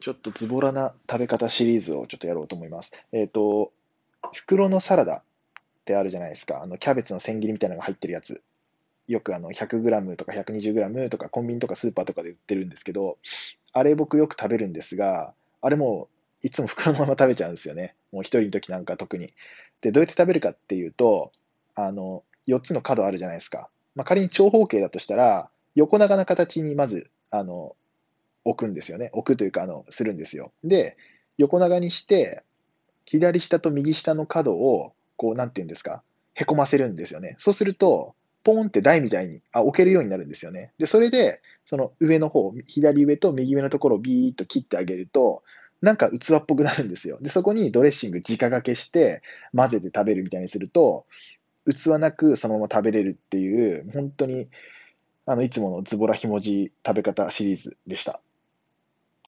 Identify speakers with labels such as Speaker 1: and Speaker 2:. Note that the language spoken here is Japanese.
Speaker 1: ちょっとズボラな食べ方シリーズをちょっとやろうと思います。えっ、と、袋のサラダってあるじゃないですか。あの、キャベツの千切りみたいなのが入ってるやつ。よくあの 100g とか 120g とかコンビニとかスーパーとかで売ってるんですけど、あれ僕よく食べるんですが、あれもいつも袋のまま食べちゃうんですよね。もう一人の時なんか特に。で、どうやって食べるかっていうと、あの、4つの角あるじゃないですか。まあ、仮に長方形だとしたら、横長な形にまず、あの、置くんですよね。置くというか、あの、するんですよ。で、横長にして、左下と右下の角を、こう、なんていうんですか、へこませるんですよね。そうすると、ポーンって台みたいにあ置けるようになるんですよね。で、それで、その上の方、左上と右上のところをビーッと切ってあげると、なんか器っぽくなるんですよ。で、そこにドレッシング直掛けして混ぜて食べるみたいにすると、器なくそのまま食べれるっていう、本当に、あの、いつものズボラひもじ食べ方シリーズでした。